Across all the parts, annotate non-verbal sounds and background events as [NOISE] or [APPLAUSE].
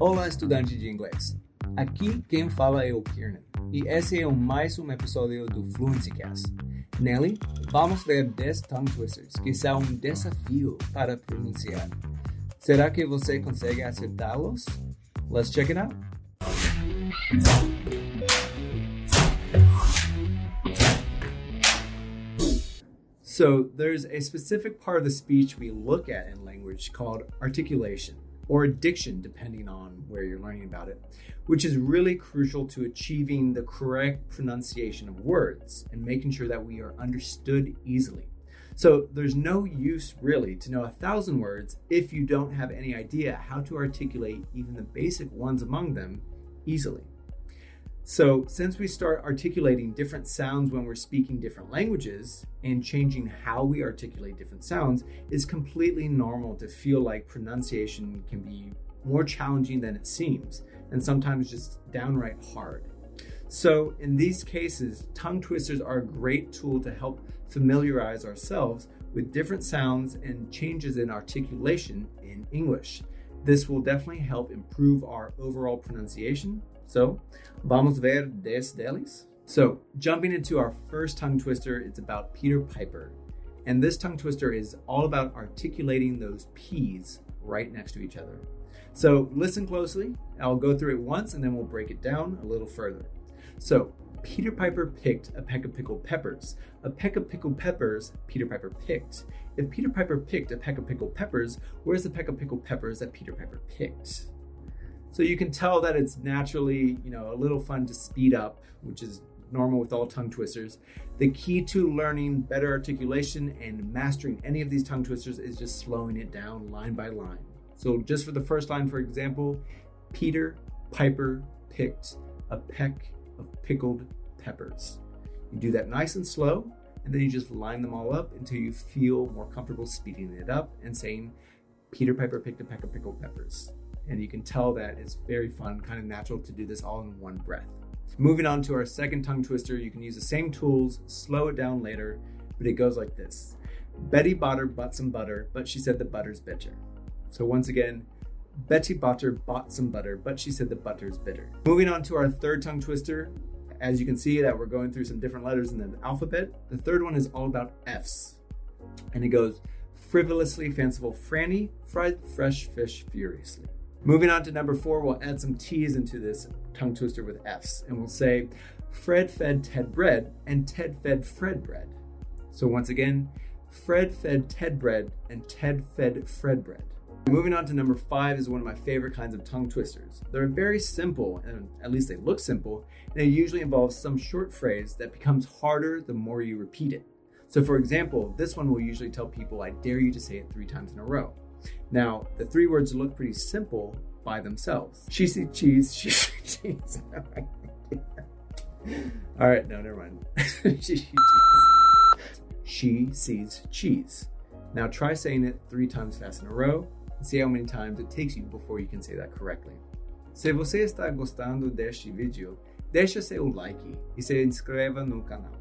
Olá, estudante de inglês. Aqui quem fala é o Kiernan, e esse é mais um episódio do Fluency Cast. Nele, vamos ver 10 tongue twisters que são um desafio para pronunciar. Será que você consegue acertá-los? Let's check it out! So, there's a specific part of the speech we look at in language called articulation or diction, depending on where you're learning about it, which is really crucial to achieving the correct pronunciation of words and making sure that we are understood easily. So there's no use really to know a thousand words if you don't have any idea how to articulate even the basic ones among them easily. So, since we start articulating different sounds when we're speaking different languages and changing how we articulate different sounds, it's completely normal to feel like pronunciation can be more challenging than it seems, and sometimes just downright hard. So, in these cases, tongue twisters are a great tool to help familiarize ourselves with different sounds and changes in articulation in English. This will definitely help improve our overall pronunciation so, vamos ver 10 deles. So, jumping into our first tongue twister, it's about Peter Piper. And this tongue twister is all about articulating those P's right next to each other. So, listen closely. I'll go through it once and then we'll break it down a little further. So, Peter Piper picked a peck of pickled peppers. A peck of pickled peppers Peter Piper picked. If Peter Piper picked a peck of pickled peppers, where's the peck of pickled peppers that Peter Piper picked? So you can tell that it's naturally, you know, a little fun to speed up, which is normal with all tongue twisters. The key to learning better articulation and mastering any of these tongue twisters is just slowing it down line by line. So just for the first line, for example, Peter Piper picked a peck of pickled peppers. You do that nice and slow, and then you just line them all up until you feel more comfortable speeding it up and saying, Peter Piper picked a peck of pickled peppers and you can tell that it's very fun, kind of natural to do this all in one breath. Moving on to our second tongue twister, you can use the same tools, slow it down later, but it goes like this. Betty Botter bought some butter, but she said the butter's bitter. So once again, Betty Botter bought some butter, but she said the butter's bitter. Moving on to our third tongue twister, as you can see that we're going through some different letters in the alphabet. The third one is all about F's. And it goes frivolously fanciful Franny fried fresh fish furiously. Moving on to number four, we'll add some T's into this tongue twister with F's, and we'll say, Fred fed Ted bread, and Ted fed Fred bread. So once again, Fred fed Ted bread, and Ted fed Fred bread. Moving on to number five is one of my favorite kinds of tongue twisters. They're very simple, and at least they look simple, and it usually involves some short phrase that becomes harder the more you repeat it. So, for example, this one will usually tell people, I dare you to say it three times in a row. Now, the three words look pretty simple by themselves. She sees cheese, she [LAUGHS] sees cheese. [LAUGHS] All right, no, never mind. [LAUGHS] she, she, she sees cheese. Now try saying it three times fast in a row and see how many times it takes you before you can say that correctly. Se você está gostando deste vídeo, deixa seu like e se inscreva no canal.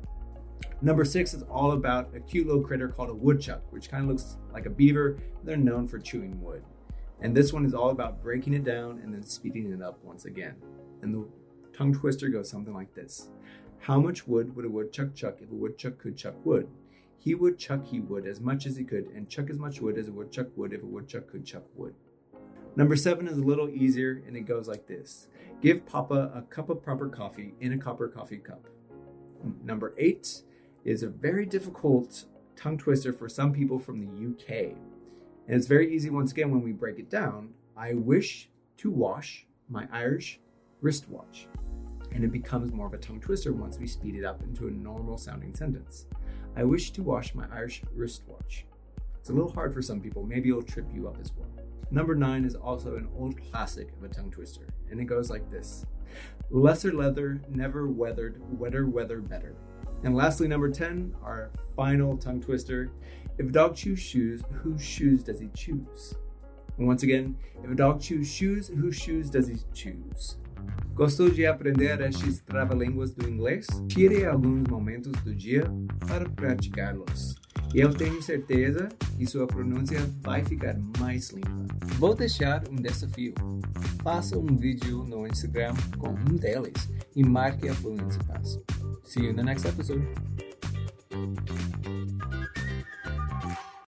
Number six is all about a cute little critter called a woodchuck, which kind of looks like a beaver. They're known for chewing wood. And this one is all about breaking it down and then speeding it up once again. And the tongue twister goes something like this How much wood would a woodchuck chuck if a woodchuck could chuck wood? He would chuck he would as much as he could, and chuck as much wood as a woodchuck would if a woodchuck could chuck wood. Number seven is a little easier, and it goes like this Give Papa a cup of proper coffee in a copper coffee cup. Number eight is a very difficult tongue twister for some people from the UK. And it's very easy once again when we break it down. I wish to wash my Irish wristwatch. And it becomes more of a tongue twister once we speed it up into a normal sounding sentence. I wish to wash my Irish wristwatch. It's a little hard for some people. Maybe it'll trip you up as well. Number nine is also an old classic of a tongue twister, and it goes like this Lesser leather, never weathered, wetter weather better. And lastly, number 10, our final tongue twister. If a dog chews shoes, whose shoes does he choose? And once again, if a dog chews shoes, whose shoes does he choose? Gostou de aprender estes trava-línguas do inglês? Tire alguns momentos do dia para praticá-los. E eu tenho certeza que sua pronúncia vai ficar mais limpa. Vou deixar um desafio. Faça um vídeo no Instagram com um deles e marque a Fluency Pass. See you in the next episode.